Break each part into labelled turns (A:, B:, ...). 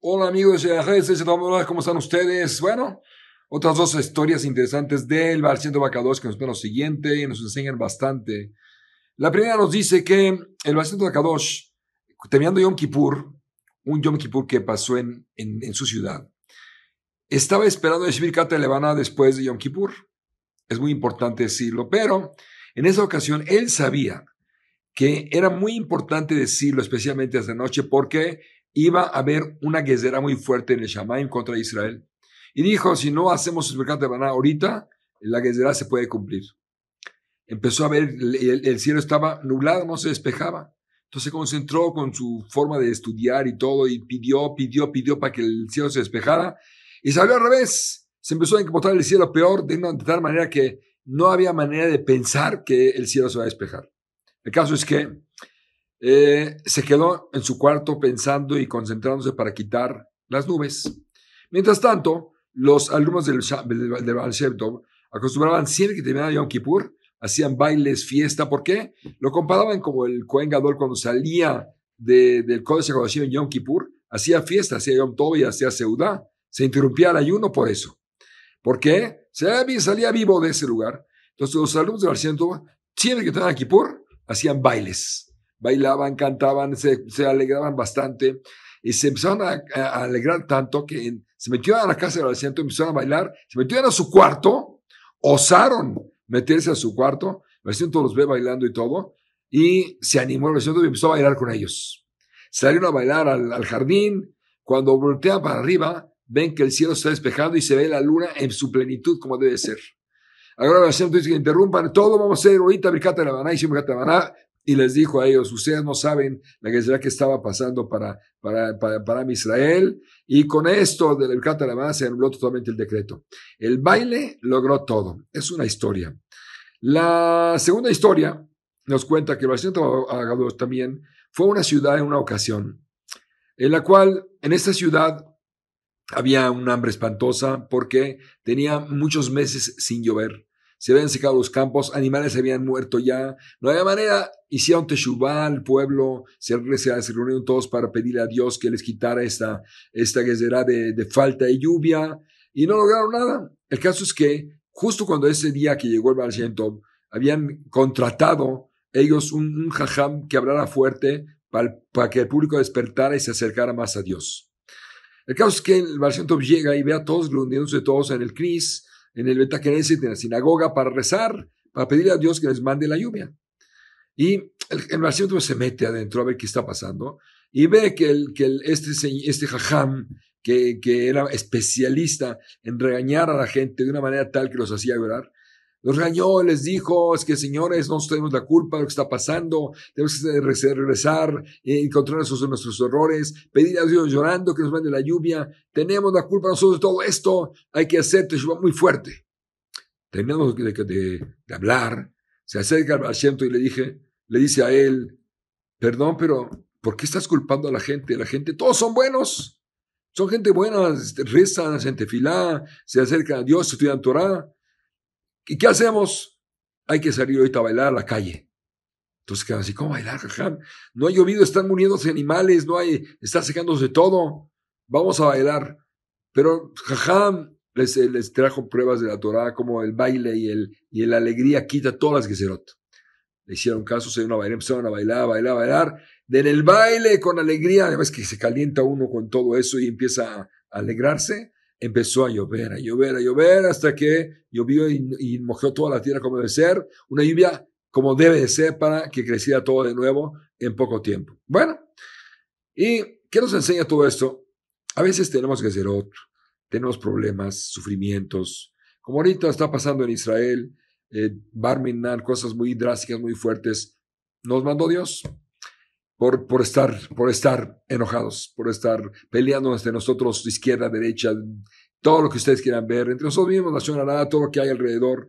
A: Hola amigos de ¿cómo están ustedes? Bueno, otras dos historias interesantes del Barciento Bacados que nos ven lo siguiente y nos enseñan bastante. La primera nos dice que el Barciento Bacadosh, terminando Yom Kippur, un Yom Kippur que pasó en, en, su ciudad, estaba esperando recibir Kata Levana después de Yom Kippur. Es muy importante decirlo, pero en esa ocasión él sabía que era muy importante decirlo, especialmente esta noche, porque iba a haber una guerra muy fuerte en el Shamaim contra Israel. Y dijo, si no hacemos el mercado de Baná ahorita, la guerra se puede cumplir. Empezó a ver, el, cielo estaba nublado, no se despejaba. Entonces se concentró con su forma de estudiar y todo, y pidió, pidió, pidió para que el cielo se despejara. Y salió al revés. Se empezó a encontrar el cielo peor de, de tal manera que no había manera de pensar que el cielo se va a despejar. El caso es que eh, se quedó en su cuarto pensando y concentrándose para quitar las nubes. Mientras tanto, los alumnos del, del, Baal acostumbraban siempre que terminaba Yom Kippur, hacían bailes, fiesta. ¿Por qué? Lo comparaban como el Kohen Gadol cuando salía del Códice de en Yom Kippur, hacía fiesta, hacía Yom Tov y hacía Seudá. Se interrumpía el ayuno por eso. ¿Por qué? Salía vivo de ese lugar. Entonces los alumnos del Baal siempre que terminaban Kippur, hacían bailes bailaban, cantaban, se, alegraban bastante y se empezaron a, alegrar tanto que se metieron a la casa del asiento, empezaron a bailar, se metieron a su cuarto, osaron meterse a su cuarto, el asiento los ve bailando y todo, y se animó el asiento y empezó a bailar con ellos. Salieron a bailar al, jardín, cuando voltean para arriba, ven que el cielo está despejando y se ve la luna en su plenitud como debe ser. Ahora dice que interrumpan, todo vamos a hacer ahorita, Birkata de la Baná, y Birkata de y les dijo a ellos, ustedes no saben la guerra que estaba pasando para, para, para, Israel, y con esto del la se anuló totalmente el decreto. El baile logró todo. Es una historia. La segunda historia nos cuenta que el Barcelona también fue una ciudad en una ocasión, en la cual en esta ciudad había un hambre espantosa porque tenía muchos meses sin llover se habían secado los campos, animales habían muerto ya, no había manera, hicieron teshuvah al pueblo, se, reunieron todos para pedirle a Dios que les quitara esta, esta guerrera de, de falta de lluvia, y no lograron nada. El caso es que justo cuando ese día que llegó el Baal habían contratado ellos un, un jajam que hablara fuerte para, para, que el público despertara y se acercara más a Dios. El caso es que el Baal llega y ve a todos reuniéndose todos en el Cris, en el Betakeneset, en la sinagoga, para rezar, para pedirle a Dios que les mande la lluvia. Y el, el se mete adentro a ver qué está pasando y ve que, el, que este, este jajam, que, que era especialista en regañar a la gente de una manera tal que los hacía llorar, los regañó, les dijo, es que señores, no tenemos la culpa de lo que está pasando, tenemos que regresar, encontrar nuestros, nuestros errores, pedir a Dios llorando que nos mande la lluvia, tenemos la culpa nosotros de todo esto, hay que hacer teshuva muy fuerte. Terminamos de, hablar, se acerca al asiento y le dije, le dice a él, perdón, pero ¿por qué estás culpando a la gente? La gente, todos son buenos, son gente buena, rezan, hacen tefilá, se acercan a Dios, estudian Torah. ¿Y qué hacemos? Hay que salir ahorita a bailar a la calle. Entonces quedan así, ¿cómo bailar, jajam? No ha llovido, están muriéndose animales, no hay, está secándose todo. Vamos a bailar. Pero jajam les, les trajo pruebas de la Torah, como el baile y el, y la alegría quita todas las geserot. Le hicieron caso, se dieron a bailar, empezaron a bailar, a bailar, a bailar. En el baile, con alegría, además que se calienta uno con todo eso y empieza a alegrarse empezó a llover, a llover, a llover, hasta que llovió y, mojó toda la tierra como debe ser, una lluvia como debe de ser para que creciera todo de nuevo en poco tiempo. Bueno, ¿y qué nos enseña todo esto? A veces tenemos que hacer otro, tenemos problemas, sufrimientos, como ahorita está pasando en Israel, eh, Barminan, cosas muy drásticas, muy fuertes, nos mandó Dios por, por, estar, por estar enojados, por estar peleando entre nosotros, izquierda, derecha, todo lo que ustedes quieran ver, entre nosotros mismos, Nación todo lo que hay alrededor.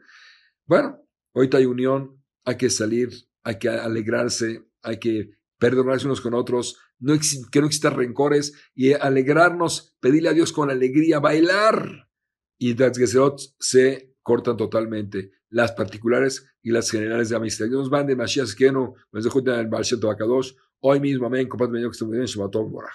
A: Bueno, ahorita hay unión, hay que salir, hay que alegrarse, hay que perdonarse unos con otros, no que no existan rencores y alegrarnos, pedirle a Dios con alegría, bailar. Y las se cortan totalmente. las particulares y las generales de amistad. Dios nos mande Mashiach Skeno, nos dejó en el Baal Shem Hoy mismo, amén. Compadre, que estén bien. Boraj.